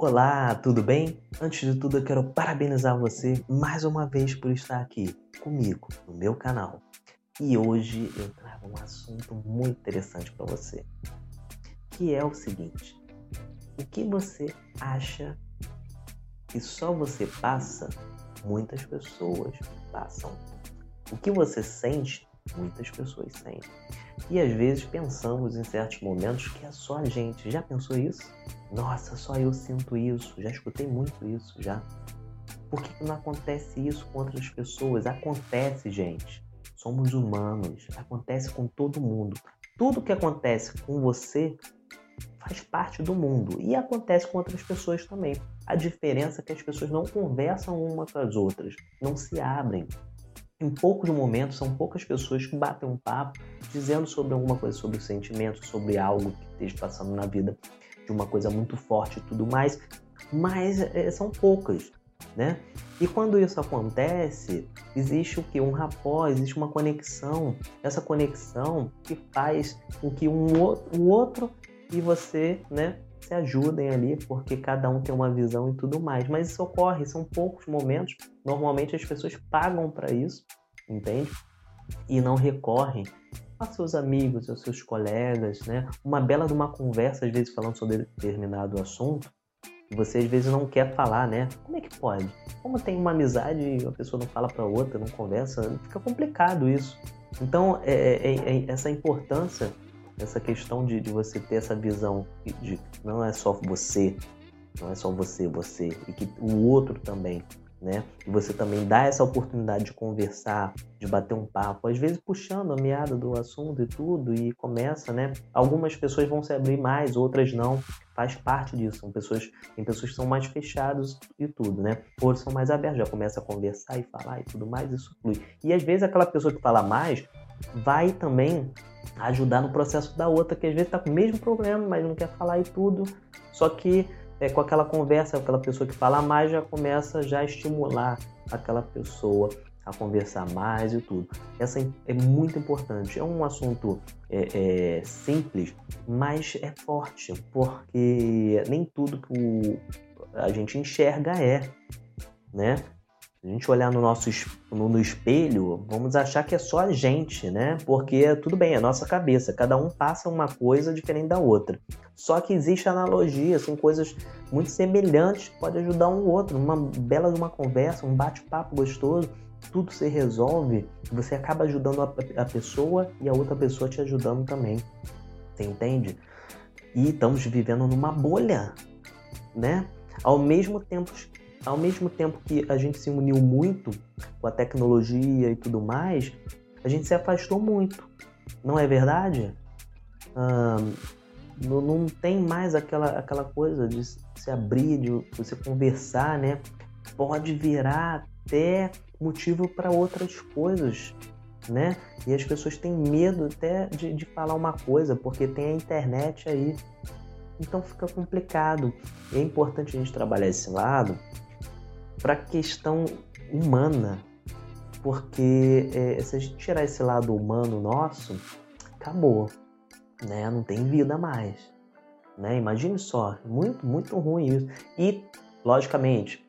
Olá, tudo bem? Antes de tudo, eu quero parabenizar você mais uma vez por estar aqui comigo no meu canal. E hoje eu trago um assunto muito interessante para você, que é o seguinte: o que você acha que só você passa, muitas pessoas passam. O que você sente, muitas pessoas sentem. E às vezes pensamos em certos momentos que é só a gente. Já pensou isso? Nossa, só eu sinto isso. Já escutei muito isso já. Por que não acontece isso com outras pessoas? Acontece, gente. Somos humanos. Acontece com todo mundo. Tudo que acontece com você faz parte do mundo e acontece com outras pessoas também. A diferença é que as pessoas não conversam uma com as outras, não se abrem, em poucos momentos, são poucas pessoas que batem um papo dizendo sobre alguma coisa, sobre o sentimento, sobre algo que esteja passando na vida, de uma coisa muito forte e tudo mais, mas é, são poucas, né? E quando isso acontece, existe o que? Um rapó, existe uma conexão, essa conexão que faz com que um o outro e você, né, se ajudem ali, porque cada um tem uma visão e tudo mais. Mas isso ocorre, são poucos momentos. Normalmente as pessoas pagam para isso, entende? E não recorrem aos seus amigos, aos seus colegas, né? Uma bela de uma conversa, às vezes falando sobre determinado assunto, você às vezes não quer falar, né? Como é que pode? Como tem uma amizade e a pessoa não fala para outra, não conversa, fica complicado isso. Então, é, é, é essa importância essa questão de, de você ter essa visão de não é só você, não é só você, você, e que o outro também, né? E você também dá essa oportunidade de conversar, de bater um papo, às vezes puxando a meada do assunto e tudo, e começa, né? Algumas pessoas vão se abrir mais, outras não. Faz parte disso. São pessoas, tem pessoas que são mais fechadas e tudo, né? Outros são mais abertos, já começa a conversar e falar e tudo mais, isso flui. E às vezes aquela pessoa que fala mais vai também ajudar no processo da outra, que às vezes está com o mesmo problema, mas não quer falar e tudo. Só que é, com aquela conversa, aquela pessoa que fala mais já começa já a estimular aquela pessoa a conversar mais e tudo. Essa é muito importante. É um assunto é, é, simples, mas é forte, porque nem tudo que o, a gente enxerga é, né? A gente olhar no nosso no espelho, vamos achar que é só a gente, né? Porque tudo bem, é nossa cabeça, cada um passa uma coisa diferente da outra. Só que existe analogia, são coisas muito semelhantes que podem ajudar um outro. Uma bela de uma conversa, um bate-papo gostoso, tudo se resolve, você acaba ajudando a, a pessoa e a outra pessoa te ajudando também. Você entende? E estamos vivendo numa bolha, né? Ao mesmo tempo ao mesmo tempo que a gente se uniu muito com a tecnologia e tudo mais, a gente se afastou muito. Não é verdade? não, não, tem mais aquela, aquela coisa de se abrir, de você conversar, né? Pode virar até motivo para outras coisas, né? E as pessoas têm medo até de, de falar uma coisa, porque tem a internet aí. Então fica complicado. E é importante a gente trabalhar esse lado para a questão humana, porque é, se a gente tirar esse lado humano nosso, acabou, né? Não tem vida mais, né? Imagine só, muito, muito ruim isso. E, logicamente,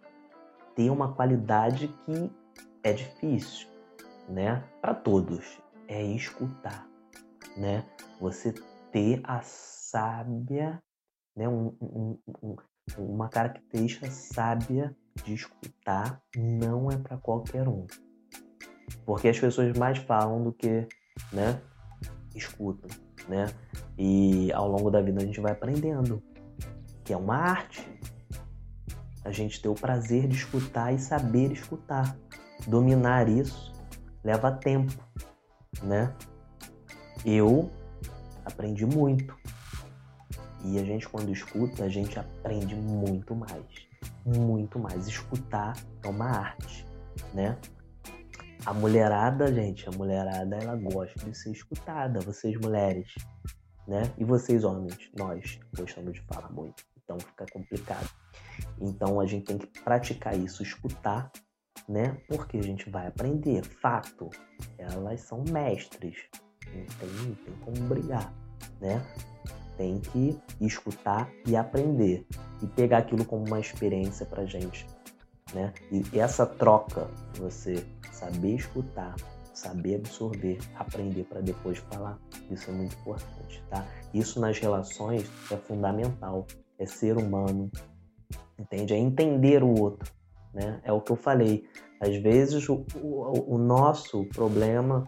tem uma qualidade que é difícil, né? Para todos, é escutar, né? Você ter a sábia, né? Um, um, um, uma característica sábia de escutar não é para qualquer um. Porque as pessoas mais falam do que, né, escutam, né? E ao longo da vida a gente vai aprendendo que é uma arte. A gente ter o prazer de escutar e saber escutar. Dominar isso leva tempo, né? Eu aprendi muito. E a gente quando escuta, a gente aprende muito mais muito mais. Escutar é uma arte, né? A mulherada, gente, a mulherada ela gosta de ser escutada, vocês mulheres, né? E vocês homens, nós gostamos de falar muito, então fica complicado. Então a gente tem que praticar isso, escutar, né? Porque a gente vai aprender. Fato, elas são mestres, não tem, não tem como brigar, né? Tem que escutar e aprender e pegar aquilo como uma experiência para gente, né? E essa troca, você saber escutar, saber absorver, aprender para depois falar, isso é muito importante, tá? Isso nas relações é fundamental, é ser humano, entende? É entender o outro, né? É o que eu falei. Às vezes o, o, o nosso problema,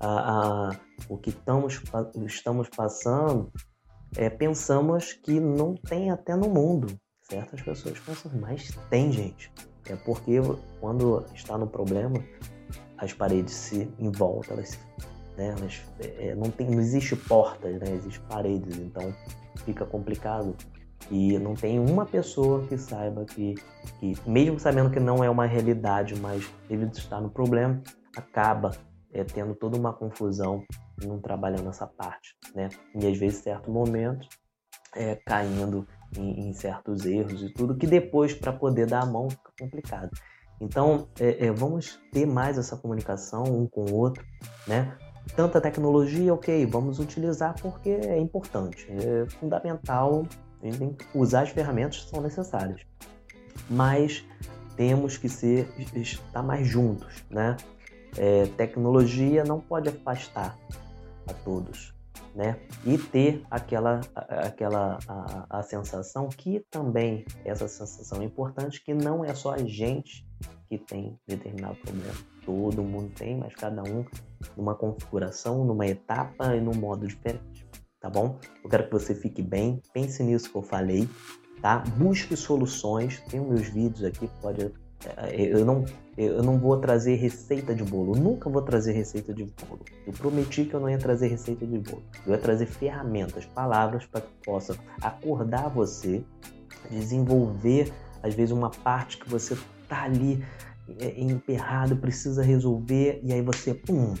a, a, o que estamos, estamos passando, é, pensamos que não tem até no mundo. Certas pessoas pensam, mas tem gente. É porque quando está no problema, as paredes se em volta, elas, né, elas é, não, tem, não existe portas, né, existe paredes, então fica complicado. E não tem uma pessoa que saiba que, que, mesmo sabendo que não é uma realidade, mas devido estar no problema, acaba é, tendo toda uma confusão não trabalhando essa parte, né? E às vezes, certo momento, é, caindo em, em, certos erros e tudo, que depois, para poder dar a mão, fica complicado. Então, é, é, vamos ter mais essa comunicação um com o outro, né? Tanta tecnologia, ok, vamos utilizar porque é importante, é fundamental, a gente tem que usar as ferramentas que são necessárias. Mas temos que ser, estar mais juntos, né? É, tecnologia não pode afastar a todos, né? E ter aquela, aquela a, a sensação que também essa sensação é importante que não é só a gente que tem determinado problema. Todo mundo tem, mas cada um numa configuração, numa etapa e num modo diferente, tá bom? Eu quero que você fique bem, pense nisso que eu falei, tá? Busque soluções, tem meus vídeos aqui, pode eu não, eu não vou trazer receita de bolo, nunca vou trazer receita de bolo. Eu prometi que eu não ia trazer receita de bolo. Eu ia trazer ferramentas, palavras para que possa acordar você, desenvolver às vezes uma parte que você tá ali é, emperrado, precisa resolver, e aí você, pum,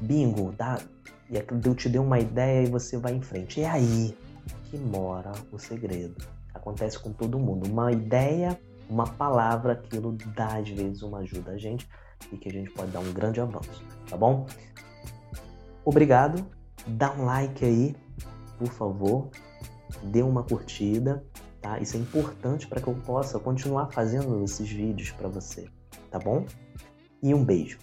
bingo, dá, e eu te dei uma ideia e você vai em frente. É aí que mora o segredo. Acontece com todo mundo. Uma ideia, uma palavra, aquilo dá às vezes uma ajuda a gente e que a gente pode dar um grande avanço, tá bom? Obrigado, dá um like aí, por favor, dê uma curtida tá? Isso é importante para que eu possa continuar fazendo esses vídeos para você, tá bom? E um beijo.